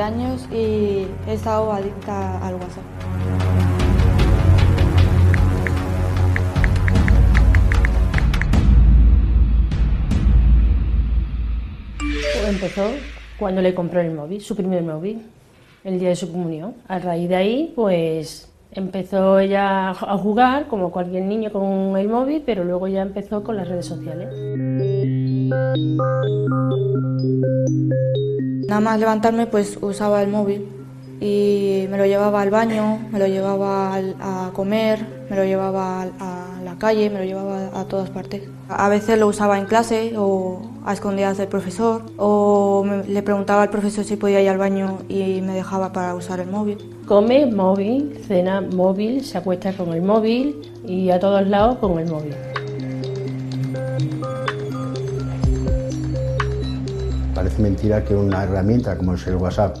años y he estado adicta al WhatsApp. Empezó cuando le compró el móvil, su primer móvil, el día de su comunión. A raíz de ahí, pues empezó ella a jugar como cualquier niño con el móvil, pero luego ya empezó con las redes sociales. Nada más levantarme, pues usaba el móvil y me lo llevaba al baño, me lo llevaba a comer, me lo llevaba a la calle, me lo llevaba a todas partes. A veces lo usaba en clase o a escondidas del profesor o le preguntaba al profesor si podía ir al baño y me dejaba para usar el móvil. Come móvil, cena móvil, se acuesta con el móvil y a todos lados con el móvil. Parece mentira que una herramienta como es el WhatsApp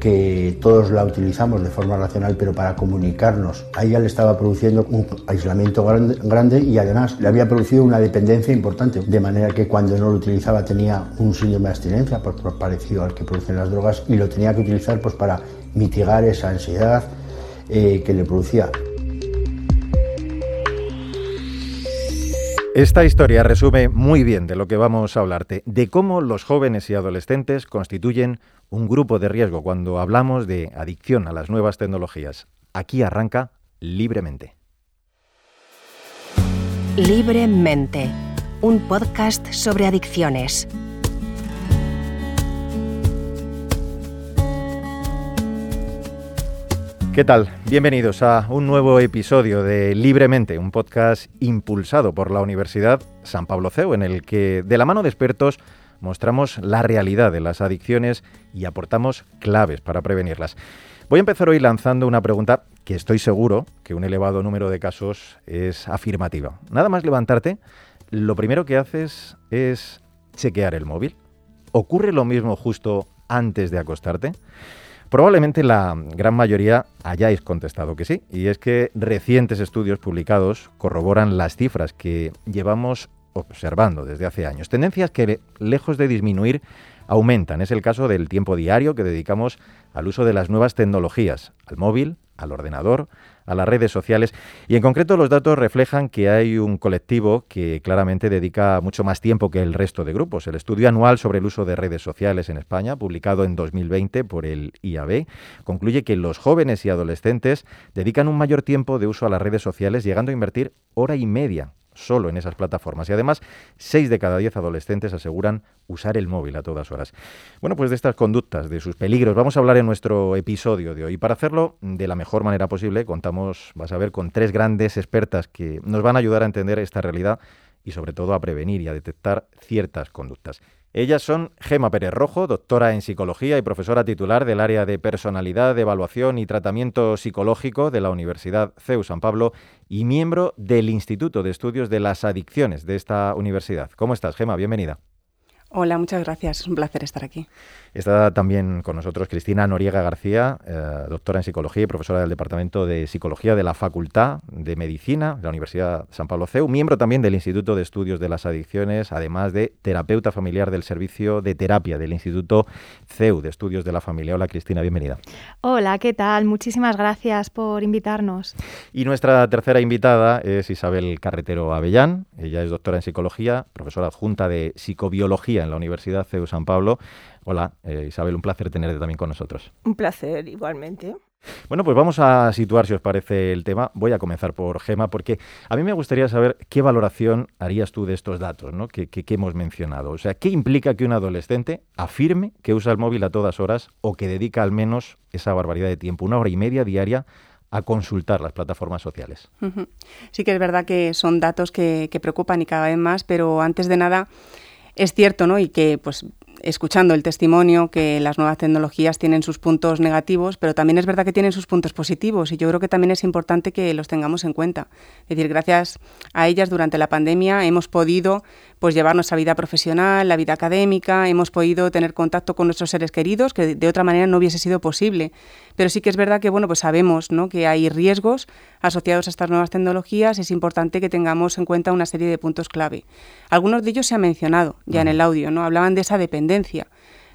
que todos la utilizamos de forma racional, pero para comunicarnos. A ella le estaba produciendo un aislamiento grande, y además le había producido una dependencia importante, de manera que cuando no lo utilizaba tenía un síndrome de abstinencia, pues, parecido al que producen las drogas, y lo tenía que utilizar pues, para mitigar esa ansiedad eh, que le producía. Esta historia resume muy bien de lo que vamos a hablarte, de cómo los jóvenes y adolescentes constituyen un grupo de riesgo cuando hablamos de adicción a las nuevas tecnologías. Aquí arranca libremente. Libremente, un podcast sobre adicciones. ¿Qué tal? Bienvenidos a un nuevo episodio de Libremente, un podcast impulsado por la Universidad San Pablo CEU, en el que, de la mano de expertos, mostramos la realidad de las adicciones y aportamos claves para prevenirlas. Voy a empezar hoy lanzando una pregunta que estoy seguro que un elevado número de casos es afirmativa. Nada más levantarte, lo primero que haces es chequear el móvil. ¿Ocurre lo mismo justo antes de acostarte? Probablemente la gran mayoría hayáis contestado que sí, y es que recientes estudios publicados corroboran las cifras que llevamos observando desde hace años. Tendencias que, lejos de disminuir, aumentan. Es el caso del tiempo diario que dedicamos al uso de las nuevas tecnologías, al móvil, al ordenador, a las redes sociales. Y en concreto los datos reflejan que hay un colectivo que claramente dedica mucho más tiempo que el resto de grupos. El estudio anual sobre el uso de redes sociales en España, publicado en 2020 por el IAB, concluye que los jóvenes y adolescentes dedican un mayor tiempo de uso a las redes sociales, llegando a invertir hora y media solo en esas plataformas. Y además, 6 de cada 10 adolescentes aseguran usar el móvil a todas horas. Bueno, pues de estas conductas, de sus peligros, vamos a hablar en nuestro episodio de hoy. Y para hacerlo de la mejor manera posible, contamos, vas a ver, con tres grandes expertas que nos van a ayudar a entender esta realidad y sobre todo a prevenir y a detectar ciertas conductas. Ellas son Gema Pérez Rojo, doctora en psicología y profesora titular del área de personalidad, evaluación y tratamiento psicológico de la Universidad CEU San Pablo y miembro del Instituto de Estudios de las Adicciones de esta universidad. ¿Cómo estás, Gema? Bienvenida. Hola, muchas gracias. Es un placer estar aquí. Está también con nosotros Cristina Noriega García, eh, doctora en psicología y profesora del Departamento de Psicología de la Facultad de Medicina de la Universidad San Pablo CEU, miembro también del Instituto de Estudios de las Adicciones, además de terapeuta familiar del Servicio de Terapia del Instituto CEU de Estudios de la Familia. Hola Cristina, bienvenida. Hola, ¿qué tal? Muchísimas gracias por invitarnos. Y nuestra tercera invitada es Isabel Carretero Avellán. Ella es doctora en psicología, profesora adjunta de psicobiología en la Universidad CEU San Pablo. Hola, eh, Isabel, un placer tenerte también con nosotros. Un placer, igualmente. Bueno, pues vamos a situar, si os parece, el tema. Voy a comenzar por Gema, porque a mí me gustaría saber qué valoración harías tú de estos datos ¿no? que, que, hemos mencionado. O sea, ¿qué implica que un adolescente afirme que usa el móvil a todas horas o que dedica al menos esa barbaridad de tiempo, una hora y media diaria, a consultar las plataformas sociales? Sí que es verdad que son datos que, que preocupan y cada vez más, pero antes de nada es cierto, ¿no? Y que pues escuchando el testimonio que las nuevas tecnologías tienen sus puntos negativos, pero también es verdad que tienen sus puntos positivos y yo creo que también es importante que los tengamos en cuenta. Es decir, gracias a ellas durante la pandemia hemos podido pues llevar nuestra vida profesional, la vida académica, hemos podido tener contacto con nuestros seres queridos que de otra manera no hubiese sido posible. Pero sí que es verdad que bueno, pues sabemos, ¿no? que hay riesgos asociados a estas nuevas tecnologías, es importante que tengamos en cuenta una serie de puntos clave. Algunos de ellos se han mencionado ya en el audio, ¿no? Hablaban de esa dependencia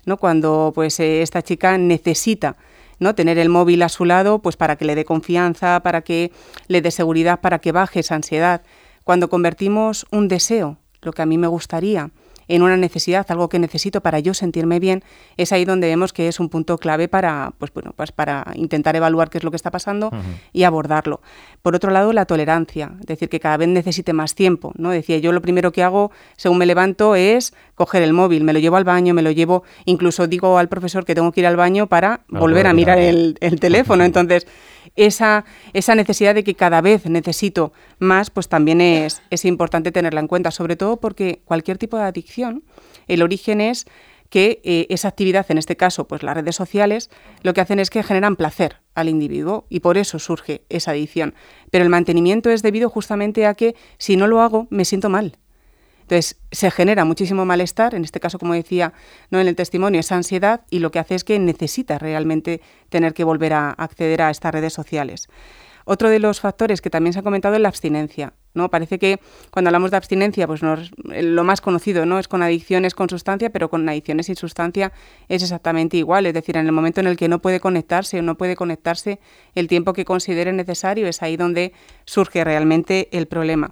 ¿no? Cuando pues eh, esta chica necesita ¿no? tener el móvil a su lado pues para que le dé confianza, para que le dé seguridad, para que baje esa ansiedad. Cuando convertimos un deseo, lo que a mí me gustaría, en una necesidad, algo que necesito para yo sentirme bien, es ahí donde vemos que es un punto clave para, pues bueno, pues para intentar evaluar qué es lo que está pasando y abordarlo. Por otro lado, la tolerancia, es decir, que cada vez necesite más tiempo, ¿no? Decía, yo lo primero que hago según me levanto es coger el móvil, me lo llevo al baño, me lo llevo, incluso digo al profesor que tengo que ir al baño para volver a mirar el, el teléfono. Entonces, esa, esa necesidad de que cada vez necesito más, pues también es, es importante tenerla en cuenta, sobre todo porque cualquier tipo de adicción, el origen es que eh, esa actividad, en este caso, pues las redes sociales, lo que hacen es que generan placer al individuo y por eso surge esa adicción. Pero el mantenimiento es debido justamente a que si no lo hago, me siento mal. Entonces, se genera muchísimo malestar, en este caso, como decía ¿no? en el testimonio, esa ansiedad, y lo que hace es que necesita realmente tener que volver a acceder a estas redes sociales. Otro de los factores que también se ha comentado es la abstinencia. ¿no? Parece que cuando hablamos de abstinencia, pues lo más conocido ¿no? es con adicciones con sustancia, pero con adicciones sin sustancia es exactamente igual. Es decir, en el momento en el que no puede conectarse o no puede conectarse el tiempo que considere necesario, es ahí donde surge realmente el problema.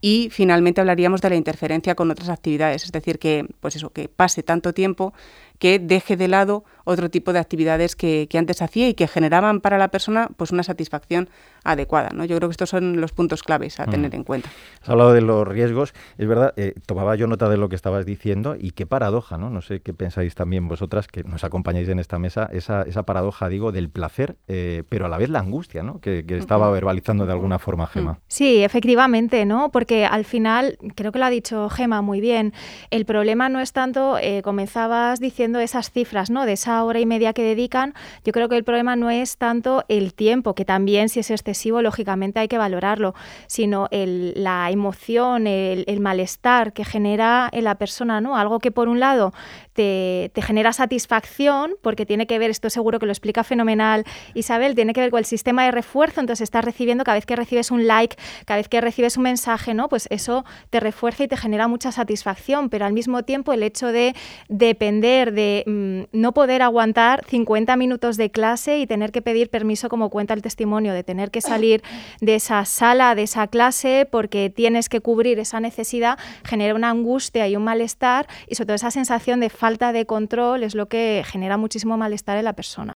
Y finalmente hablaríamos de la interferencia con otras actividades, es decir, que, pues eso, que pase tanto tiempo que deje de lado otro tipo de actividades que, antes hacía y que generaban para la persona pues una satisfacción adecuada. ¿no? Yo creo que estos son los puntos claves a tener en cuenta. Has hablado de los riesgos. Es verdad, eh, tomaba yo nota de lo que estabas diciendo y qué paradoja, ¿no? No sé qué pensáis también vosotras que nos acompañáis en esta mesa, esa, esa paradoja, digo, del placer, eh, pero a la vez la angustia, ¿no? Que, estaba verbalizando de alguna forma Gema. Sí, efectivamente, ¿no? Porque al final, creo que lo ha dicho Gema muy bien, el problema no es tanto, eh, comenzabas diciendo esas cifras, ¿no? De esa hora y media que dedican, yo creo que el problema no es tanto el tiempo, que también si es excesivo, lógicamente hay que valorarlo, sino la emoción, el, malestar que genera en la persona, ¿no? Algo que por un lado te, genera satisfacción, porque tiene que ver, esto seguro que lo explica fenomenal Isabel, tiene que ver con el sistema de refuerzo, entonces estás recibiendo cada vez que recibes un like, cada vez que recibes un mensaje, ¿no? Pues eso te refuerza y te genera mucha satisfacción, pero al mismo tiempo el hecho de depender de mm, no poder aguantar 50 minutos de clase y tener que pedir permiso, como cuenta el testimonio, de tener que salir de esa sala, de esa clase, porque tienes que cubrir esa necesidad, genera una angustia y un malestar y sobre todo esa sensación de falta de control es lo que genera muchísimo malestar en la persona.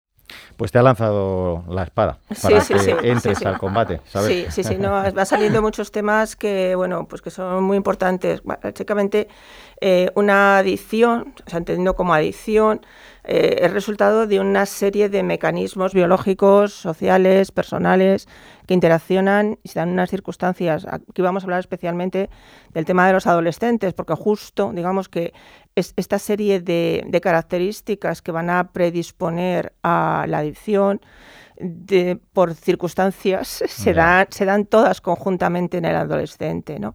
Pues te ha lanzado la espada para que entres al combate, ¿sabes? Sí, sí, sí, no, va saliendo muchos temas que, bueno, pues que son muy importantes. Básicamente, eh, una adicción, o sea, entendiendo como adicción, eh, es resultado de una serie de mecanismos biológicos, sociales, personales, que interaccionan y se dan unas circunstancias. Aquí vamos a hablar especialmente del tema de los adolescentes, porque justo, digamos que es esta serie de, características que van a predisponer a la adicción, de, por circunstancias, se dan, se dan todas conjuntamente en el adolescente, ¿no?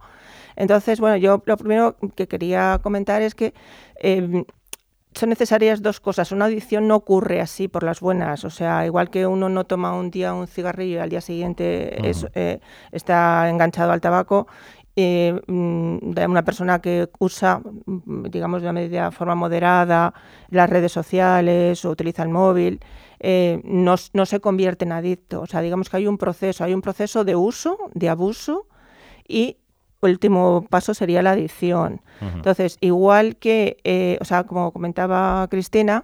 Entonces, bueno, yo lo primero que quería comentar es que em, son necesarias dos cosas. Una adicción no ocurre así por las buenas. O sea, igual que uno no toma un día un cigarrillo y al día siguiente eh, está enganchado al tabaco, eh, mm, una persona que usa, mm, digamos, de una medida forma moderada las redes sociales o utiliza el móvil, eh, no, no, se convierte en adicto. O sea, digamos que hay un proceso, hay un proceso de uso, de abuso y último paso sería la adicción. Entonces, igual que, eh, o sea, como comentaba Cristina,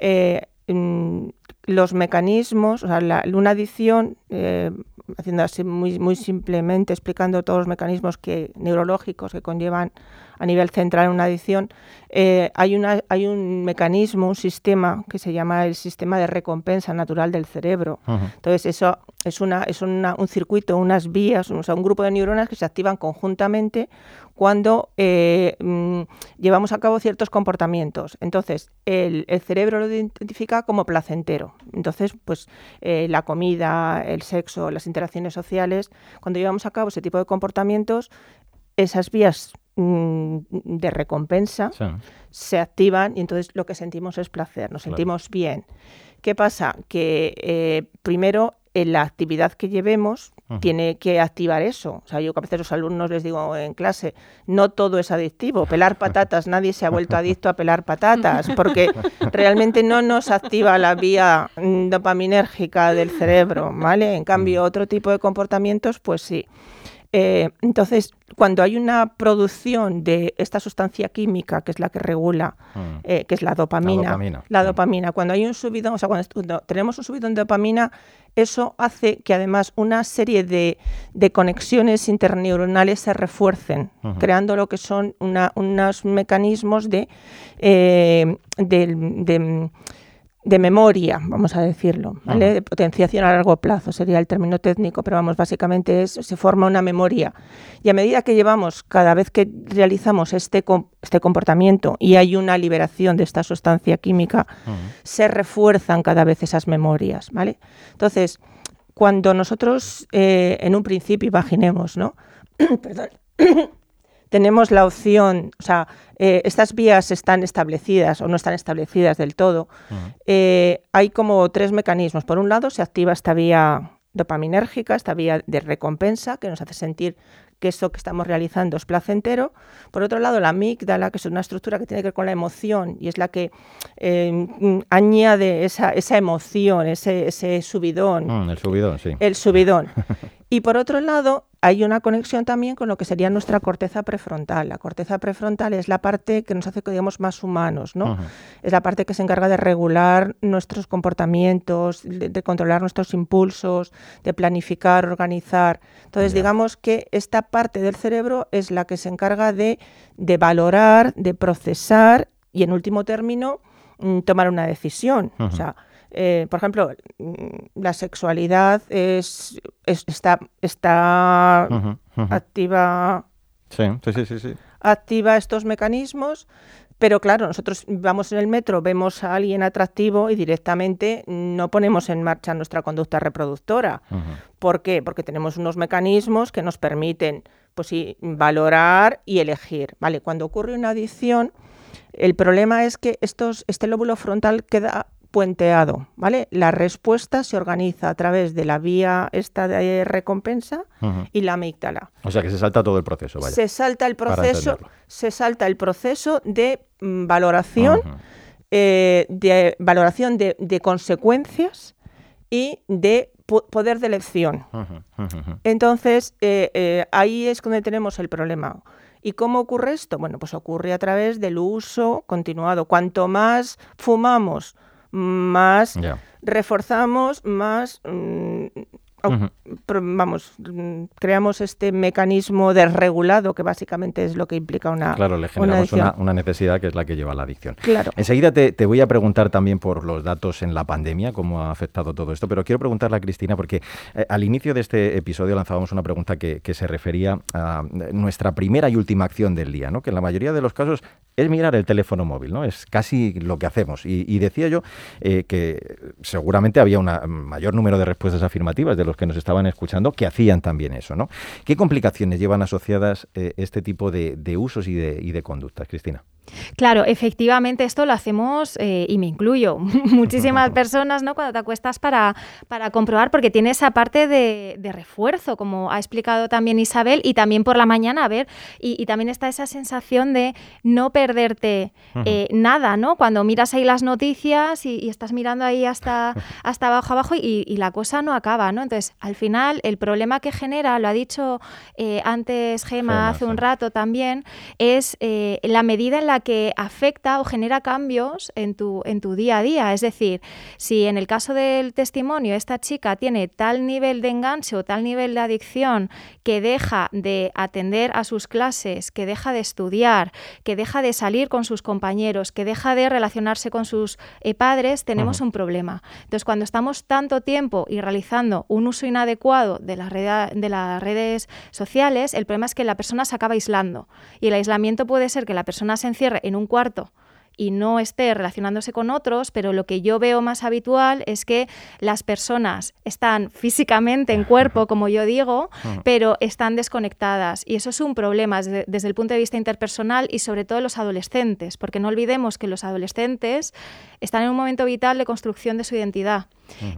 eh, mm, los mecanismos, o sea, la, una adicción, eh, haciendo así muy, muy simplemente, explicando todos los mecanismos que, neurológicos que conllevan a nivel central en una adicción, eh, hay, una, hay un mecanismo, un sistema que se llama el sistema de recompensa natural del cerebro. Entonces, eso es, una, es una, un circuito, unas vías, o sea, un grupo de neuronas que se activan conjuntamente cuando eh, mm, llevamos a cabo ciertos comportamientos. Entonces, el, cerebro lo identifica como placentero. Entonces, pues eh, la comida, el sexo, las interacciones sociales, cuando llevamos a cabo ese tipo de comportamientos, esas vías de recompensa se activan y entonces lo que sentimos es placer, nos sentimos bien. ¿Qué pasa? Que eh, primero en la actividad que llevemos tiene que activar eso. O sea, yo que a veces a los alumnos les digo en clase, no todo es adictivo. Pelar patatas, nadie se ha vuelto adicto a pelar patatas, porque realmente no nos activa la vía mm, dopaminérgica del cerebro, ¿vale? En cambio, otro tipo de comportamientos, pues sí. Eh, entonces, cuando hay una producción de esta sustancia química, que es la que regula, mm. eh, que es la dopamina, la dopamina, cuando hay un subidón, o sea, cuando tenemos un subidón de dopamina, eso hace que además una serie de, conexiones interneuronales se refuercen, creando lo que son unos mecanismos de, eh, de de memoria, vamos a decirlo, ¿vale? de potenciación a largo plazo sería el término técnico, pero vamos, básicamente es, se forma una memoria. Y a medida que llevamos, cada vez que realizamos este, este comportamiento y hay una liberación de esta sustancia química, se refuerzan cada vez esas memorias. ¿vale? Entonces, cuando nosotros eh, en un principio imaginemos, ¿no? Perdón tenemos la opción, o sea, eh, estas vías están establecidas o no están establecidas del todo, eh, hay como tres mecanismos. Por un lado, se activa esta vía dopaminérgica, esta vía de recompensa que nos hace sentir que eso que estamos realizando es placentero. Por otro lado, la amígdala, que es una estructura que tiene que ver con la emoción y es la que eh, añade esa, esa emoción, ese, ese subidón. Mm, el subidón, sí. El subidón. Y por otro lado, hay una conexión también con lo que sería nuestra corteza prefrontal. La corteza prefrontal es la parte que nos hace, digamos, más humanos, ¿no? Es la parte que se encarga de regular nuestros comportamientos, de, controlar nuestros impulsos, de planificar, organizar. Entonces, digamos que esta parte del cerebro es la que se encarga de, de valorar, de procesar y, en último término, mm, tomar una decisión. O sea, eh, por ejemplo, mm, la sexualidad es, está, está activa. Sí, sí, sí, sí, Activa estos mecanismos, pero claro, nosotros vamos en el metro, vemos a alguien atractivo y directamente no ponemos en marcha nuestra conducta reproductora. ¿Por qué? Porque tenemos unos mecanismos que nos permiten, pues sí, valorar y elegir. Vale, cuando ocurre una adicción, el problema es que estos, este lóbulo frontal queda puenteado, ¿vale? La respuesta se organiza a través de la vía esta de recompensa y la amígdala. O sea que se salta todo el proceso, Se salta el proceso, se salta el proceso de mm, valoración, eh, de valoración de, consecuencias y de poder de elección. Entonces, eh, eh, ahí es donde tenemos el problema. ¿Y cómo ocurre esto? Bueno, pues ocurre a través del uso continuado. Cuanto más fumamos, más reforzamos, más vamos, creamos este mecanismo desregulado que básicamente es lo que implica una Claro, le generamos una, necesidad que es la que lleva a la adicción. Claro. Enseguida te, voy a preguntar también por los datos en la pandemia, cómo ha afectado todo esto, pero quiero preguntarle a Cristina porque eh, al inicio de este episodio lanzábamos una pregunta que, se refería a nuestra primera y última acción del día, ¿no? que en la mayoría de los casos es mirar el teléfono móvil, ¿no? es casi lo que hacemos. Y, decía yo eh, que seguramente había un mayor número de respuestas afirmativas de los que nos estaban escuchando que hacían también eso, ¿no? ¿Qué complicaciones llevan asociadas eh, este tipo de, usos y de, y de conductas, Cristina? Claro, efectivamente esto lo hacemos, eh, y me incluyo, muchísimas personas, ¿no? Cuando te acuestas para, para comprobar, porque tiene esa parte de, refuerzo, como ha explicado también Isabel, y también por la mañana, a ver, y, también está esa sensación de no perderte eh, nada, ¿no? Cuando miras ahí las noticias y, estás mirando ahí hasta, hasta abajo abajo y, la cosa no acaba, ¿no? Entonces, al final, el problema que genera, lo ha dicho eh, antes Gema, hace un rato también, es la medida en la que afecta o genera cambios en tu, en tu día a día. Es decir, si en el caso del testimonio esta chica tiene tal nivel de enganche o tal nivel de adicción que deja de atender a sus clases, que deja de estudiar, que deja de salir con sus compañeros, que deja de relacionarse con sus eh, padres, tenemos un problema. Entonces, cuando estamos tanto tiempo y realizando un uso inadecuado de, de las redes sociales, el problema es que la persona se acaba aislando. Y el aislamiento puede ser que la persona se encierre en un cuarto y no esté relacionándose con otros, pero lo que yo veo más habitual es que las personas están físicamente en cuerpo, como yo digo, pero están desconectadas. Y eso es un problema desde, el punto de vista interpersonal y sobre todo los adolescentes, porque no olvidemos que los adolescentes están en un momento vital de construcción de su identidad.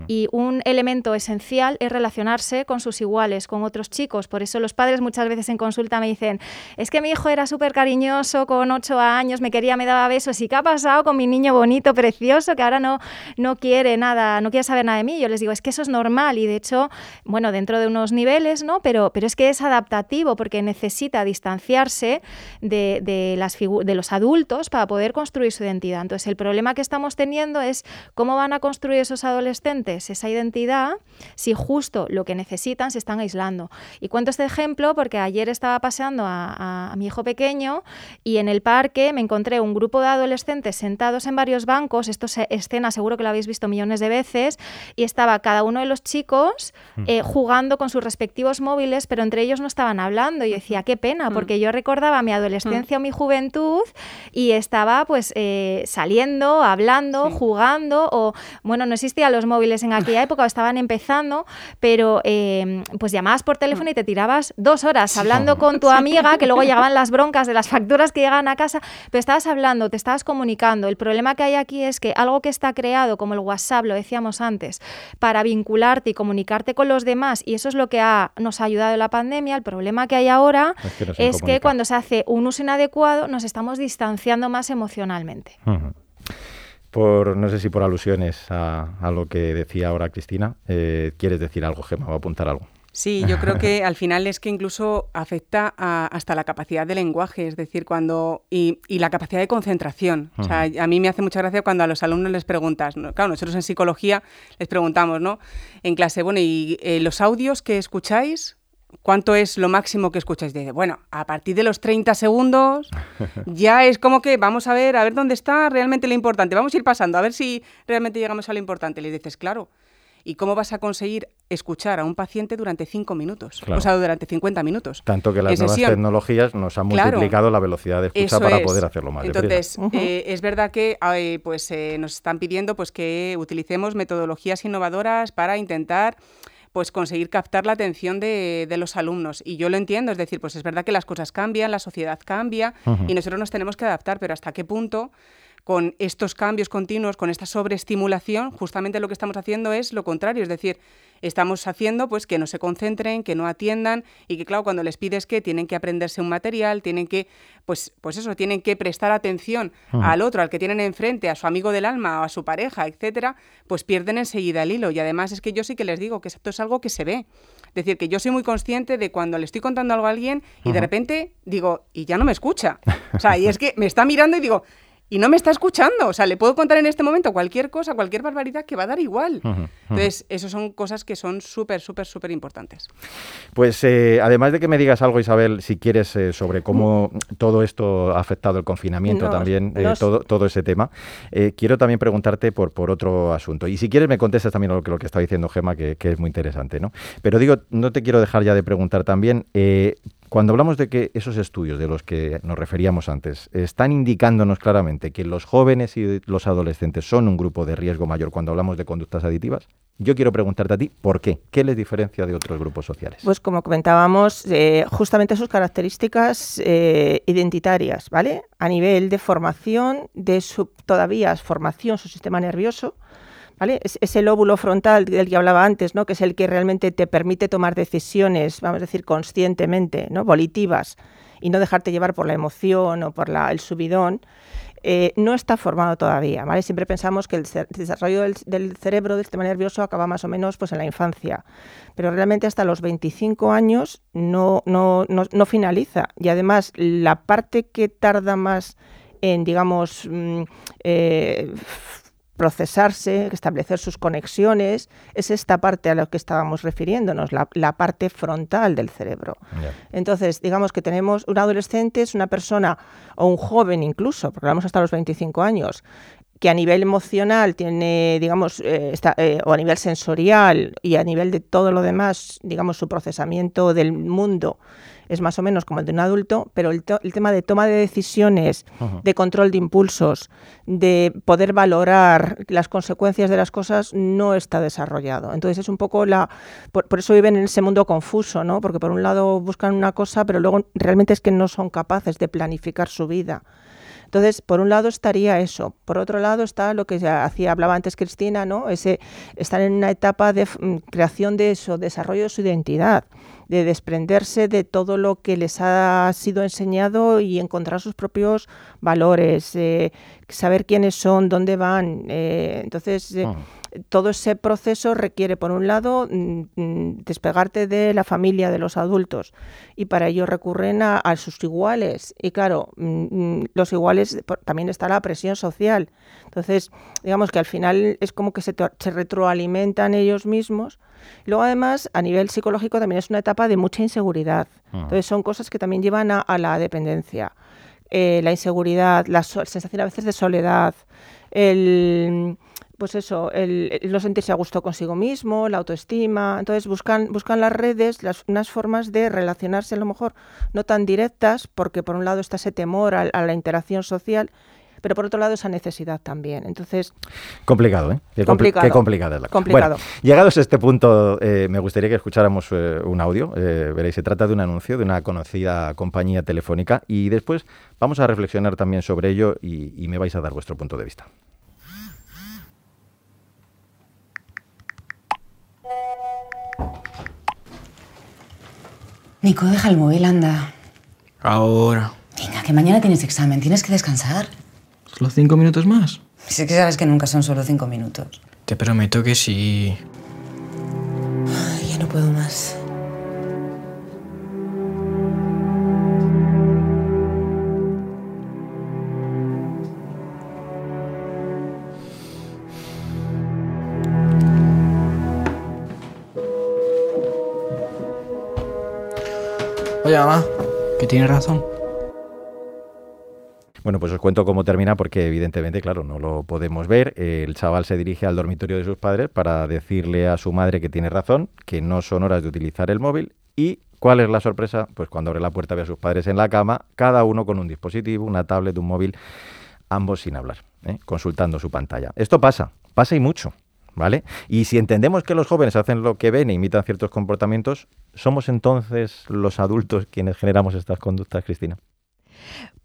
Y un elemento esencial es relacionarse con sus iguales, con otros chicos. Por eso los padres muchas veces en consulta me dicen, es que mi hijo era súper cariñoso, con ocho años, me quería, me daba besos. ¿Y qué ha pasado con mi niño bonito, precioso, que ahora no, no quiere nada, no quiere saber nada de mí? Yo les digo, es que eso es normal y de hecho, bueno, dentro de unos niveles, ¿no? Pero, pero es que es adaptativo porque necesita distanciarse de, de, las de los adultos para poder construir su identidad. Entonces, el problema que estamos teniendo es cómo van a construir esos adolescentes esa identidad si justo lo que necesitan se están aislando. Y cuento este ejemplo porque ayer estaba paseando a, mi hijo pequeño y en el parque me encontré un grupo de adolescentes sentados en varios bancos, esto es escena seguro que lo habéis visto millones de veces, y estaba cada uno de los chicos mm. eh, jugando con sus respectivos móviles, pero entre ellos no estaban hablando. Y yo decía, qué pena, mm. porque yo recordaba mi adolescencia o mi juventud y estaba pues eh, saliendo, hablando, jugando, o bueno, no existían los móviles en aquella época, estaban empezando, pero eh, pues llamabas por teléfono y te tirabas dos horas hablando con tu amiga, que luego llegaban las broncas de las facturas que llegan a casa, pero estabas hablando, te estabas comunicando. El problema que hay aquí es que algo que está creado, como el WhatsApp, lo decíamos antes, para vincularte y comunicarte con los demás, y eso es lo que ha, nos ha ayudado en la pandemia, el problema que hay ahora es que, cuando se hace un uso inadecuado nos estamos distanciando más emocionalmente. Por, no sé si por alusiones a, lo que decía ahora Cristina, eh, ¿quieres decir algo, Gemma? ¿Va a apuntar algo? Sí, yo creo que al final es que incluso afecta hasta la capacidad de lenguaje, es decir, cuando y, la capacidad de concentración. O sea, a mí me hace mucha gracia cuando a los alumnos les preguntas, claro, nosotros en psicología les preguntamos, ¿no? En clase, bueno, ¿y eh, los audios que escucháis? ¿Cuánto es lo máximo que escucháis? Dice, bueno, a partir de los 30 segundos ya es como que vamos a ver, a ver dónde está realmente lo importante. Vamos a ir pasando, a ver si realmente llegamos a lo importante. Le dices, claro, ¿Y cómo vas a conseguir escuchar a un paciente durante cinco minutos? O sea, durante 50 minutos. Tanto que las nuevas tecnologías nos han multiplicado la velocidad de escucha para poder hacerlo más Entonces, eh, es verdad que pues, eh, nos están pidiendo pues, que utilicemos metodologías innovadoras para intentar pues conseguir captar la atención de, los alumnos. Y yo lo entiendo, es decir, pues es verdad que las cosas cambian, la sociedad cambia y nosotros nos tenemos que adaptar, pero hasta qué punto con estos cambios continuos, con esta sobreestimulación, justamente lo que estamos haciendo es lo contrario, es decir, estamos haciendo pues que no se concentren, que no atiendan y que claro, cuando les pides que tienen que aprenderse un material, tienen que pues pues eso, tienen que prestar atención al otro, al que tienen enfrente, a su amigo del alma o a su pareja, etcétera, pues pierden enseguida el hilo y además es que yo sí que les digo que esto es algo que se ve. Es decir, que yo soy muy consciente de cuando le estoy contando algo a alguien y de repente digo, y ya no me escucha. O sea, y es que me está mirando y digo, y no me está escuchando. O sea, le puedo contar en este momento cualquier cosa, cualquier barbaridad que va a dar igual. Entonces, esas son cosas que son súper, súper, súper importantes. Pues eh, además de que me digas algo, Isabel, si quieres, eh, sobre cómo todo esto ha afectado el confinamiento también, eh, todo, todo ese tema, quiero también preguntarte por, por otro asunto. Y si quieres, me contestas también lo que, lo que está diciendo Gema, que, que, es muy interesante. ¿no? Pero digo, no te quiero dejar ya de preguntar también cuando hablamos de que esos estudios de los que nos referíamos antes están indicándonos claramente que los jóvenes y los adolescentes son un grupo de riesgo mayor cuando hablamos de conductas aditivas, yo quiero preguntarte a ti, ¿por qué? ¿Qué les diferencia de otros grupos sociales? Pues como comentábamos, eh, justamente sus características eh, identitarias, ¿vale? A nivel de formación, de su todavía formación, su sistema nervioso, es, el óvulo frontal del que hablaba antes, ¿no? Que es el que realmente te permite tomar decisiones, vamos a decir, conscientemente, ¿no? Volitivas, y no dejarte llevar por la emoción o por el subidón. Eh, no está formado todavía, ¿vale? Siempre pensamos que el, desarrollo del, cerebro, del sistema nervioso, acaba más o menos pues, en la infancia, pero realmente hasta los 25 años no, no, no, finaliza. Y además, la parte que tarda más en, digamos, mm, eh, procesarse, establecer sus conexiones, es esta parte a la que estábamos refiriéndonos, la, parte frontal del cerebro. Entonces, digamos que tenemos un adolescente, es una persona, o un joven incluso, porque vamos hasta los 25 años, que a nivel emocional tiene, digamos, eh, eh, o a nivel sensorial y a nivel de todo lo demás, digamos, su procesamiento del mundo es más o menos como el de un adulto, pero el, tema de toma de decisiones, de control de impulsos, de poder valorar las consecuencias de las cosas, no está desarrollado. Entonces es un poco la... Por, eso viven en ese mundo confuso, ¿no? Porque por un lado buscan una cosa, pero luego realmente es que no son capaces de planificar su vida Entonces, por un lado estaría eso, por otro lado está lo que hacía, hablaba antes Cristina, ¿no? Ese, están en una etapa de mm, creación de eso, desarrollo de su identidad de desprenderse de todo lo que les ha sido enseñado y encontrar sus propios valores, eh, saber quiénes son, dónde van. Eh, entonces, eh, ah. Todo ese proceso requiere, por un lado, mm, mm, despegarte de la familia, de los adultos, y para ello recurren a, sus iguales. Y claro, mm, los iguales también está la presión social. Entonces, digamos que al final es como que se, se retroalimentan ellos mismos Luego, además, a nivel psicológico también es una etapa de mucha inseguridad. Ah. Entonces, son cosas que también llevan a, la dependencia. Eh, la inseguridad, la sensación a veces de soledad, el pues eso, el, no sentirse a gusto consigo mismo, la autoestima. Entonces buscan, buscan las redes las, unas formas de relacionarse a lo mejor no tan directas, porque por un lado está ese temor a la interacción social pero por otro lado esa necesidad también. Entonces... Complicado, ¿eh? Qué, complicado. qué complicada es la complicado. Bueno, llegados a este punto, eh, me gustaría que escucháramos eh, un audio. Eh, veréis, se trata de un anuncio de una conocida compañía telefónica y después vamos a reflexionar también sobre ello y, y me vais a dar vuestro punto de vista. Nico, deja el móvil, anda. Ahora. Venga, que mañana tienes examen, tienes que descansar. ¿Solo cinco minutos más? Sí que sabes que nunca son solo cinco minutos. Te prometo que sí. Ay, ya no puedo más. Mamá, que tiene razón. Bueno, pues os cuento cómo termina porque evidentemente, claro, no lo podemos ver. El chaval se dirige al dormitorio de sus padres para decirle a su madre que tiene razón, que no son horas de utilizar el móvil y ¿Cuál es la sorpresa? Pues cuando abre la puerta ve a sus padres en la cama, cada uno con un dispositivo, una tablet, un móvil, ambos sin hablar, ¿eh? consultando su pantalla. Esto pasa, pasa y mucho, ¿vale? Y si entendemos que los jóvenes hacen lo que ven e imitan ciertos comportamientos, ¿somos entonces los adultos quienes generamos estas conductas, Cristina?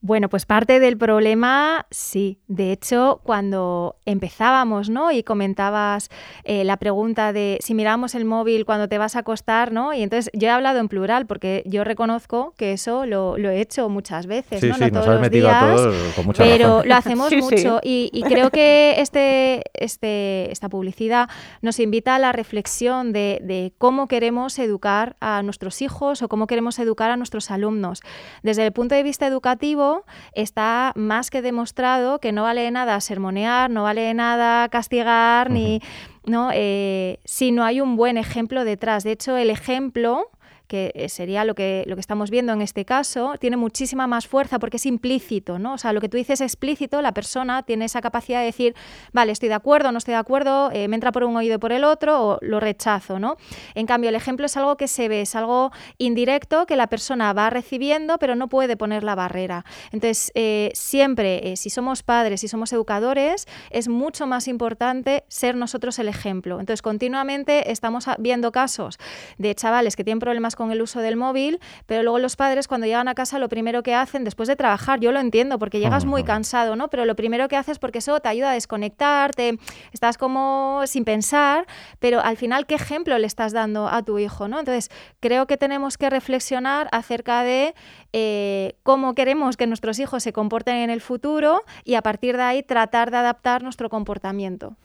Bueno, pues parte del problema, sí. De hecho, cuando empezábamos, ¿no? Y comentabas eh, la pregunta de si miramos el móvil cuando te vas a acostar, ¿no? Y entonces yo he hablado en plural porque yo reconozco que eso lo, he hecho muchas veces, sí, ¿no? Sí, no nos has metido a todos con mucha Pero lo hacemos mucho y, creo que este, este, esta publicidad nos invita a la reflexión de, de cómo queremos educar a nuestros hijos o cómo queremos educar a nuestros alumnos. Desde el punto de vista educativo, está más que demostrado que no vale nada sermonear, no vale nada castigar, ni ¿no? Eh, si no hay un buen ejemplo detrás. De hecho, el ejemplo que eh, sería lo que, lo que estamos viendo en este caso, tiene muchísima más fuerza porque es implícito, ¿no? O sea, lo que tú dices es explícito, la persona tiene esa capacidad de decir, vale, estoy de acuerdo, no estoy de acuerdo, eh, me entra por un oído y por el otro, o lo rechazo, ¿no? En cambio, el ejemplo es algo que se ve, es algo indirecto que la persona va recibiendo, pero no puede poner la barrera. Entonces, eh, siempre, si somos padres, si somos educadores, es mucho más importante ser nosotros el ejemplo. Entonces, continuamente estamos viendo casos de chavales que tienen problemas con el uso del móvil, pero luego los padres cuando llegan a casa lo primero que hacen después de trabajar, yo lo entiendo porque llegas muy cansado, ¿no? Pero lo primero que haces porque eso te ayuda a desconectarte, estás como sin pensar, pero al final qué ejemplo le estás dando a tu hijo, ¿no? Entonces creo que tenemos que reflexionar acerca de eh, cómo queremos que nuestros hijos se comporten en el futuro y a partir de ahí tratar de adaptar nuestro comportamiento.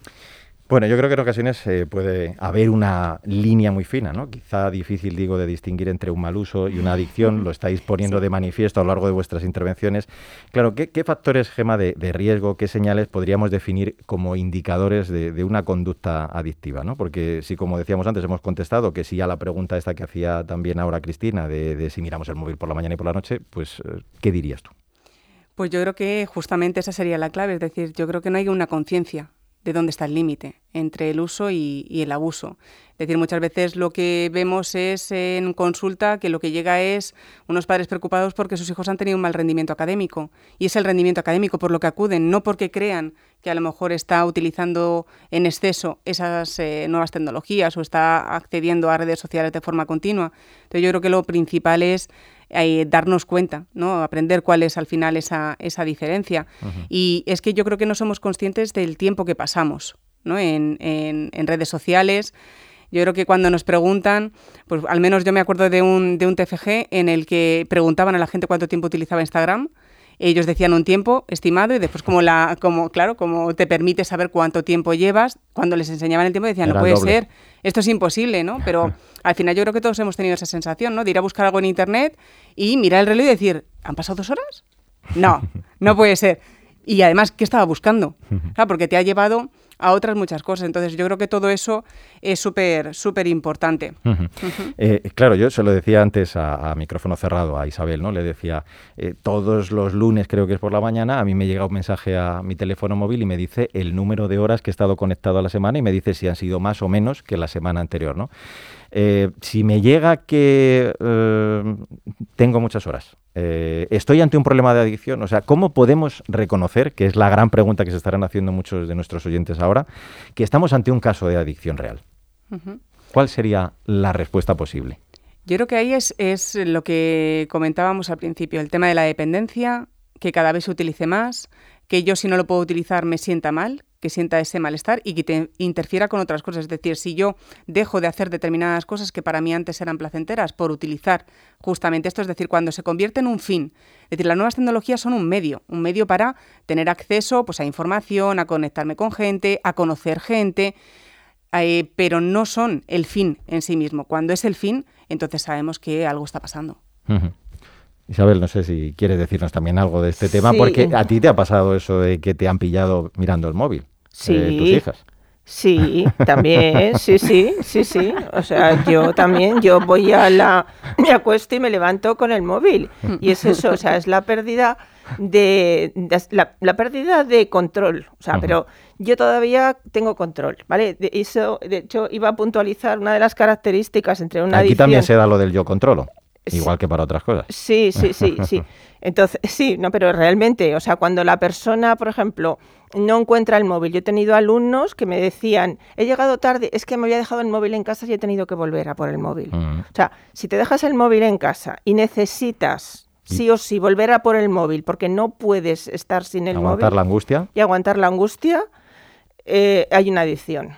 Bueno, yo creo que en ocasiones eh, puede haber una línea muy fina, ¿no? Quizá difícil, digo, de distinguir entre un mal uso y una adicción. Lo estáis poniendo de manifiesto a lo largo de vuestras intervenciones. Claro, ¿qué, factores, Gema, de, riesgo, qué señales podríamos definir como indicadores de, una conducta adictiva? ¿no? Porque si, como decíamos antes, hemos contestado que sí a la pregunta esta que hacía también ahora Cristina, de, de si miramos el móvil por la mañana y por la noche, pues, eh, ¿qué dirías tú? Pues yo creo que justamente esa sería la clave, es decir, yo creo que no hay una conciencia de dónde está el límite entre el uso y, el abuso. Es decir, muchas veces lo que vemos es en consulta que lo que llega es unos padres preocupados porque sus hijos han tenido un mal rendimiento académico. Y es el rendimiento académico por lo que acuden, no porque crean que a lo mejor está utilizando en exceso esas eh, nuevas tecnologías o está accediendo a redes sociales de forma continua. Entonces yo creo que lo principal es eh, darnos cuenta, ¿no? aprender cuál es al final esa, esa diferencia. Y es que yo creo que no somos conscientes del tiempo que pasamos ¿no? en, en, en redes sociales. Yo creo que cuando nos preguntan, pues al menos yo me acuerdo de un, de un TFG en el que preguntaban a la gente cuánto tiempo utilizaba Instagram ellos decían un tiempo estimado y después como la como claro como te permite saber cuánto tiempo llevas cuando les enseñaban el tiempo decían no puede ser esto es imposible no pero al final yo creo que todos hemos tenido esa sensación no de ir a buscar algo en internet y mirar el reloj y decir han pasado dos horas no no puede ser. Y además qué estaba buscando claro, porque te ha llevado a otras muchas cosas. Entonces yo creo que todo eso es súper, súper importante. Eh, claro, yo se lo decía antes a, micrófono cerrado a Isabel, ¿no? Le decía, eh, todos los lunes, creo que es por la mañana, a mí me llega un mensaje a mi teléfono móvil y me dice el número de horas que he estado conectado a la semana y me dice si han sido más o menos que la semana anterior, ¿no? Eh, si me llega que tengo muchas horas, estoy ante un problema de adicción, o sea, ¿cómo podemos reconocer, que es la gran pregunta que se estarán haciendo muchos de nuestros oyentes ahora, que estamos ante un caso de adicción real? ¿Cuál sería la respuesta posible? Yo creo que ahí es, es lo que comentábamos al principio, el tema de la dependencia, que cada vez se utilice más, que yo si no lo puedo utilizar me sienta mal, que sienta ese malestar y que te interfiera con otras cosas. Es decir, si yo dejo de hacer determinadas cosas que para mí antes eran placenteras por utilizar justamente esto, es decir, cuando se convierte en un fin. Es decir, las nuevas tecnologías son un medio, un medio para tener acceso pues, a información, a conectarme con gente, a conocer gente. Eh, pero no son el fin en sí mismo. Cuando es el fin, entonces sabemos que algo está pasando. Isabel, no sé si quieres decirnos también algo de este tema, porque a ti te ha pasado eso de que te han pillado mirando el móvil. Sí. Eh, tus hijas. Sí, también, sí, sí, sí, sí. O sea, yo también, yo voy a la, me acuesto y me levanto con el móvil. Y es eso, o sea, es la pérdida de, la, pérdida de control. O sea, pero yo todavía tengo control, ¿vale? De eso, de hecho, iba a puntualizar una de las características entre una Aquí también se da lo del yo controlo. Igual que para otras cosas. Sí, sí, sí, sí. Entonces, sí, no, pero realmente, o sea, cuando la persona, por ejemplo, no encuentra el móvil, yo he tenido alumnos que me decían, he llegado tarde, es que me había dejado el móvil en casa y he tenido que volver a por el móvil. O sea, si te dejas el móvil en casa y necesitas sí o sí volver a por el móvil porque no puedes estar sin el móvil. Aguantar la angustia. Y aguantar la angustia, eh, hay una adicción.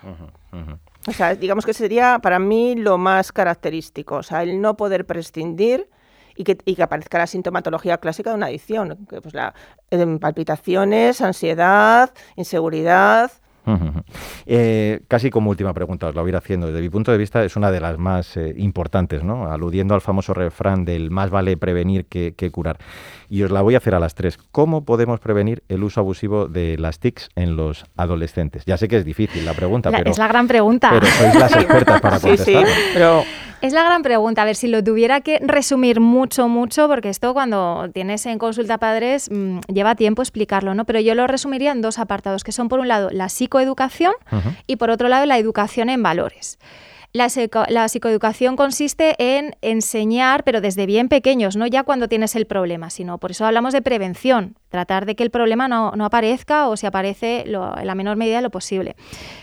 O sea, digamos que sería para mí lo más característico, o sea, el no poder prescindir y que, y que aparezca la sintomatología clásica de una adicción, que pues la eh, palpitaciones, ansiedad, inseguridad, eh, casi como última pregunta, os la voy a ir haciendo. Desde mi punto de vista es una de las más eh, importantes, ¿no? aludiendo al famoso refrán del más vale prevenir que, curar. Y os la voy a hacer a las tres. ¿Cómo podemos prevenir el uso abusivo de las TICs en los adolescentes? Ya sé que es difícil la pregunta, pero... Es la gran pregunta. Pero sois las expertas para contestar. pero es la gran pregunta. A ver, si lo tuviera que resumir mucho, mucho, porque esto cuando tienes en consulta padres mm, lleva tiempo explicarlo, ¿no? Pero yo lo resumiría en dos apartados, que son por un lado la psicoeducación y por otro lado la educación en valores. La, psicoeducación consiste en enseñar, pero desde bien pequeños, no ya cuando tienes el problema, sino por eso hablamos de prevención, tratar de que el problema no, aparezca o si aparece en la menor medida lo posible.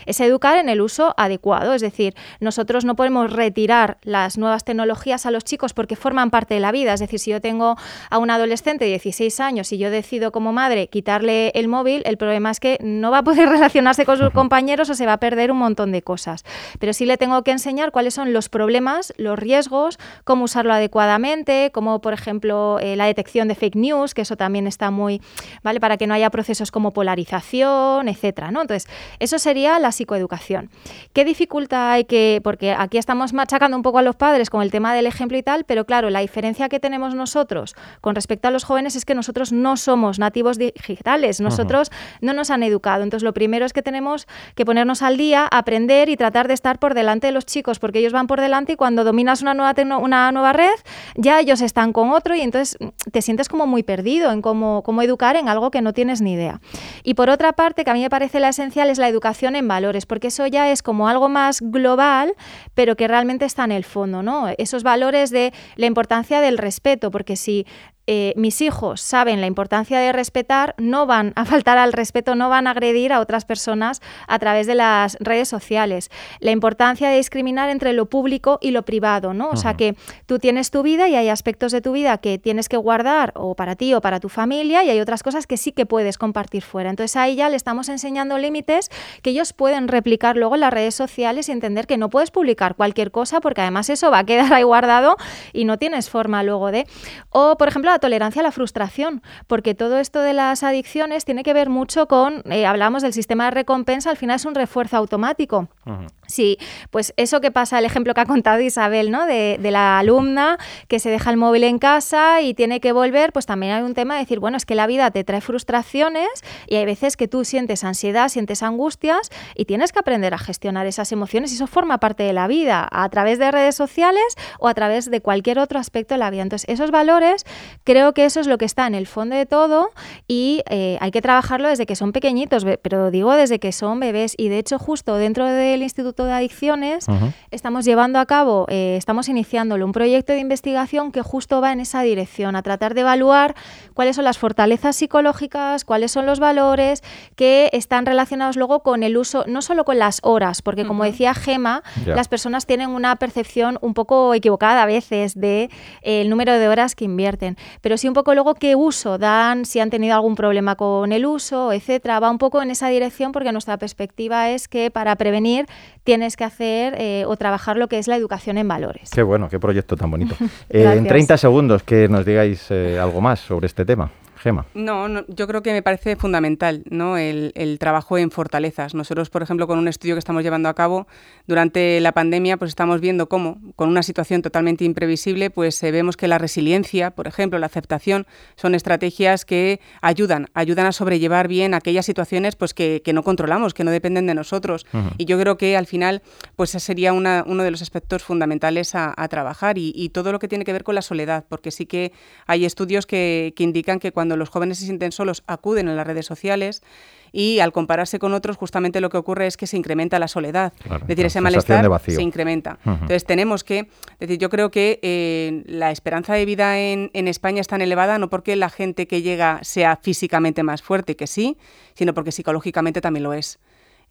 Es educar en el uso adecuado, es decir, nosotros no podemos retirar las nuevas tecnologías a los chicos porque forman parte de la vida, es decir, si yo tengo a un adolescente de 16 años y yo decido como madre quitarle el móvil, el problema es que no va a poder relacionarse con sus compañeros o se va a perder un montón de cosas. Pero sí le tengo que enseñar cuáles son los problemas, los riesgos, cómo usarlo adecuadamente, como por ejemplo eh, la detección de fake news, que eso también está muy ¿vale? Para que no haya procesos como polarización, etcétera, ¿no? Entonces, eso sería la psicoeducación. ¿Qué dificultad hay que...? Porque aquí estamos machacando un poco a los padres con el tema del ejemplo y tal, pero claro, la diferencia que tenemos nosotros con respecto a los jóvenes es que nosotros no somos nativos digitales, nosotros no nos han educado. Entonces, lo primero es que tenemos que ponernos al día, aprender y tratar de estar por delante de los chicos, porque ellos van por delante y cuando dominas una nueva, una nueva red, ya ellos están con otro y entonces te sientes como muy perdido en cómo, cómo educar en algo que no tienes ni idea. Y por otra parte, que a mí me parece la esencial, es la educación en valores, porque eso ya es como algo más global, pero que realmente está en el fondo, ¿no? Esos valores de la importancia del respeto, porque si eh, mis hijos saben la importancia de respetar, no van a faltar al respeto, no van a agredir a otras personas a través de las redes sociales. La importancia de discriminar entre lo público y lo privado, ¿no? O sea que tú tienes tu vida y hay aspectos de tu vida que tienes que guardar o para ti o para tu familia y hay otras cosas que sí que puedes compartir fuera. Entonces ahí ya le estamos enseñando límites que ellos pueden replicar luego en las redes sociales y entender que no puedes publicar cualquier cosa porque además eso va a quedar ahí guardado y no tienes forma luego de... O, por ejemplo, la tolerancia a la frustración, porque todo esto de las adicciones tiene que ver mucho con, eh, hablamos del sistema de recompensa, al final es un refuerzo automático. Sí, pues eso que pasa, el ejemplo que ha contado Isabel, ¿no? De, de, la alumna que se deja el móvil en casa y tiene que volver, pues también hay un tema de decir, bueno, es que la vida te trae frustraciones y hay veces que tú sientes ansiedad, sientes angustias y tienes que aprender a gestionar esas emociones y eso forma parte de la vida, a través de redes sociales o a través de cualquier otro aspecto de la vida. Entonces, esos valores, creo que eso es lo que está en el fondo de todo y eh, hay que trabajarlo desde que son pequeñitos, pero digo desde que son bebés y de hecho justo dentro del Instituto de Adicciones uh -huh. estamos llevando a cabo, eh, estamos iniciándolo, un proyecto de investigación que justo va en esa dirección, a tratar de evaluar cuáles son las fortalezas psicológicas, cuáles son los valores que están relacionados luego con el uso, no solo con las horas, porque como uh -huh. decía Gema, yeah. las personas tienen una percepción un poco equivocada a veces de eh, el número de horas que invierten, pero sí un poco luego qué uso dan, si han tenido algún problema con el uso, etcétera, va un poco en esa dirección porque nuestra perspectiva es que para prevenir tienes que hacer eh, o trabajar lo que es la educación en valores. Qué bueno, qué proyecto tan bonito. eh, en 30 segundos que nos digáis eh, algo más sobre este tema. Gema. No, no, yo creo que me parece fundamental ¿no? el, el, trabajo en fortalezas. Nosotros, por ejemplo, con un estudio que estamos llevando a cabo durante la pandemia, pues estamos viendo cómo, con una situación totalmente imprevisible, pues eh, vemos que la resiliencia, por ejemplo, la aceptación, son estrategias que ayudan, ayudan a sobrellevar bien aquellas situaciones pues, que, que no controlamos, que no dependen de nosotros. Uh -huh. Y yo creo que al final, pues sería una, uno de los aspectos fundamentales a, a trabajar y, y, todo lo que tiene que ver con la soledad, porque sí que hay estudios que, que indican que cuando los jóvenes se sienten solos acuden a las redes sociales y al compararse con otros justamente lo que ocurre es que se incrementa la soledad, claro, es decir, ese malestar se incrementa. Uh -huh. Entonces tenemos que, es decir, yo creo que eh, la esperanza de vida en, en, España es tan elevada no porque la gente que llega sea físicamente más fuerte, que sí, sino porque psicológicamente también lo es.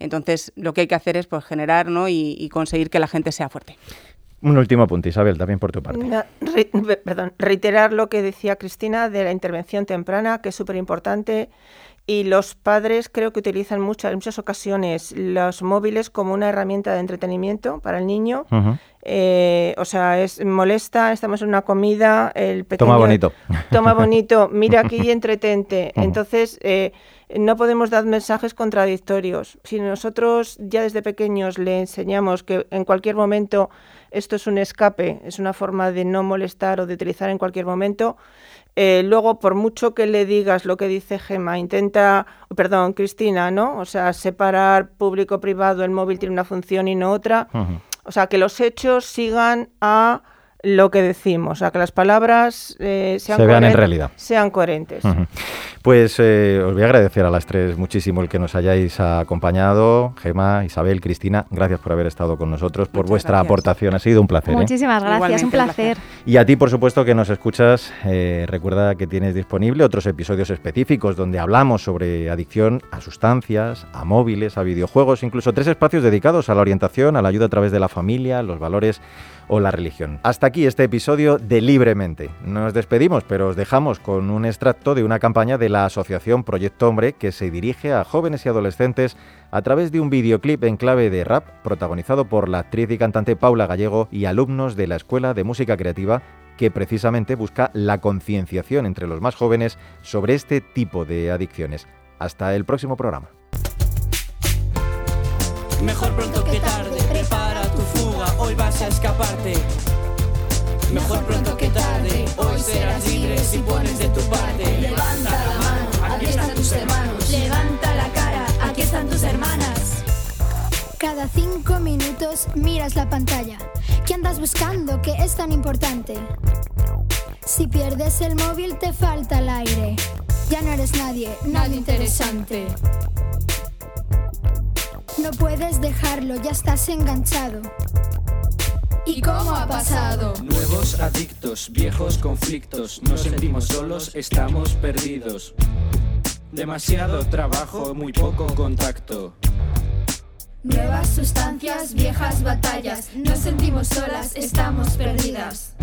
Entonces lo que hay que hacer es pues, generar ¿no? y, y conseguir que la gente sea fuerte. Un último punto, Isabel, también por tu parte. No, re, perdón, reiterar lo que decía Cristina de la intervención temprana, que es súper importante. Y los padres creo que utilizan muchas, en muchas ocasiones los móviles como una herramienta de entretenimiento para el niño. Uh -huh. eh, o sea, es molesta, estamos en una comida, el pequeño... Toma bonito. Toma bonito, mira aquí y entretente. Uh -huh. Entonces, eh, no podemos dar mensajes contradictorios. Si nosotros ya desde pequeños le enseñamos que en cualquier momento esto es un escape, es una forma de no molestar o de utilizar en cualquier momento, eh, luego, por mucho que le digas lo que dice Gema, intenta, perdón, Cristina, ¿no? O sea, separar público-privado, el móvil tiene una función y no otra. Uh -huh. O sea, que los hechos sigan a lo que decimos, o sea, que las palabras eh, sean, Se vean en realidad. sean coherentes. Uh -huh. Pues eh, os voy a agradecer a las tres muchísimo el que nos hayáis acompañado. Gema, Isabel, Cristina, gracias por haber estado con nosotros, por Muchas vuestra gracias. aportación. Ha sido un placer. ¿eh? Muchísimas ¿eh? gracias, Igualmente, un placer. Y a ti, por supuesto, que nos escuchas, eh, recuerda que tienes disponible otros episodios específicos donde hablamos sobre adicción a sustancias, a móviles, a videojuegos, incluso tres espacios dedicados a la orientación, a la ayuda a través de la familia, los valores la religión. Hasta aquí este episodio de Libremente. Nos despedimos, pero os dejamos con un extracto de una campaña de la asociación Proyecto Hombre que se dirige a jóvenes y adolescentes a través de un videoclip en clave de rap protagonizado por la actriz y cantante Paula Gallego y alumnos de la Escuela de Música Creativa que precisamente busca la concienciación entre los más jóvenes sobre este tipo de adicciones. Hasta el próximo programa. Mejor pronto que tarde, escaparte. Mejor pronto que tarde, hoy serás libre si pones de tu parte. Levanta la mano, aquí están tus hermanos. Levanta la cara, aquí están tus hermanas. Cada cinco minutos miras la pantalla. ¿Qué andas buscando que es tan importante? Si pierdes el móvil te falta el aire. Ya no eres nadie, nadie interesante. No puedes dejarlo, ya estás enganchado. ¿Y cómo ha pasado? Nuevos adictos, viejos conflictos, nos sentimos solos, estamos perdidos. Demasiado trabajo, muy poco contacto. Nuevas sustancias, viejas batallas, nos sentimos solas, estamos perdidas.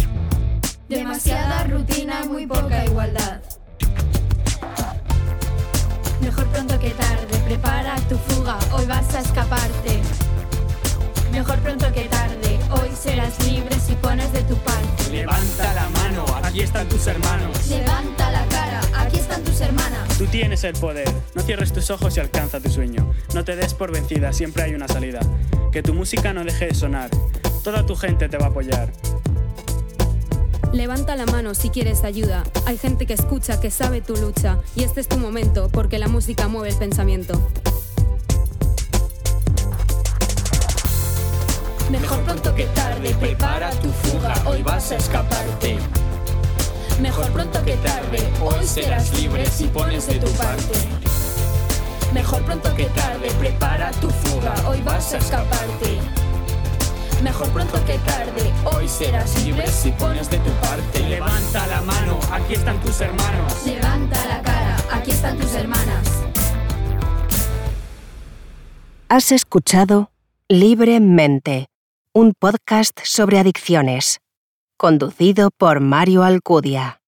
Demasiada rutina, muy poca igualdad. Mejor pronto que tarde, prepara tu fuga, hoy vas a escaparte. Mejor pronto que serás libre si pones de tu parte. Levanta la mano, aquí están tus hermanos. Levanta la cara, aquí están tus hermanas. Tú tienes el poder, no cierres tus ojos y alcanza tu sueño. No te des por vencida, siempre hay una salida. Que tu música no deje de sonar, toda tu gente te va a apoyar. Levanta la mano si quieres ayuda. Hay gente que escucha, que sabe tu lucha. Y este es tu momento, porque la música mueve el pensamiento. Mejor pronto que tarde, prepara tu fuga, hoy vas a escaparte. Mejor pronto que tarde, hoy serás libre si pones de tu parte. Mejor pronto que tarde, prepara tu fuga, hoy vas a escaparte. Mejor pronto que tarde, hoy serás libre si pones de tu parte. Levanta la mano, aquí están tus hermanos. Levanta la cara, aquí están tus hermanas. Has escuchado Libremente, un podcast sobre adicciones, conducido por Mario Alcudia.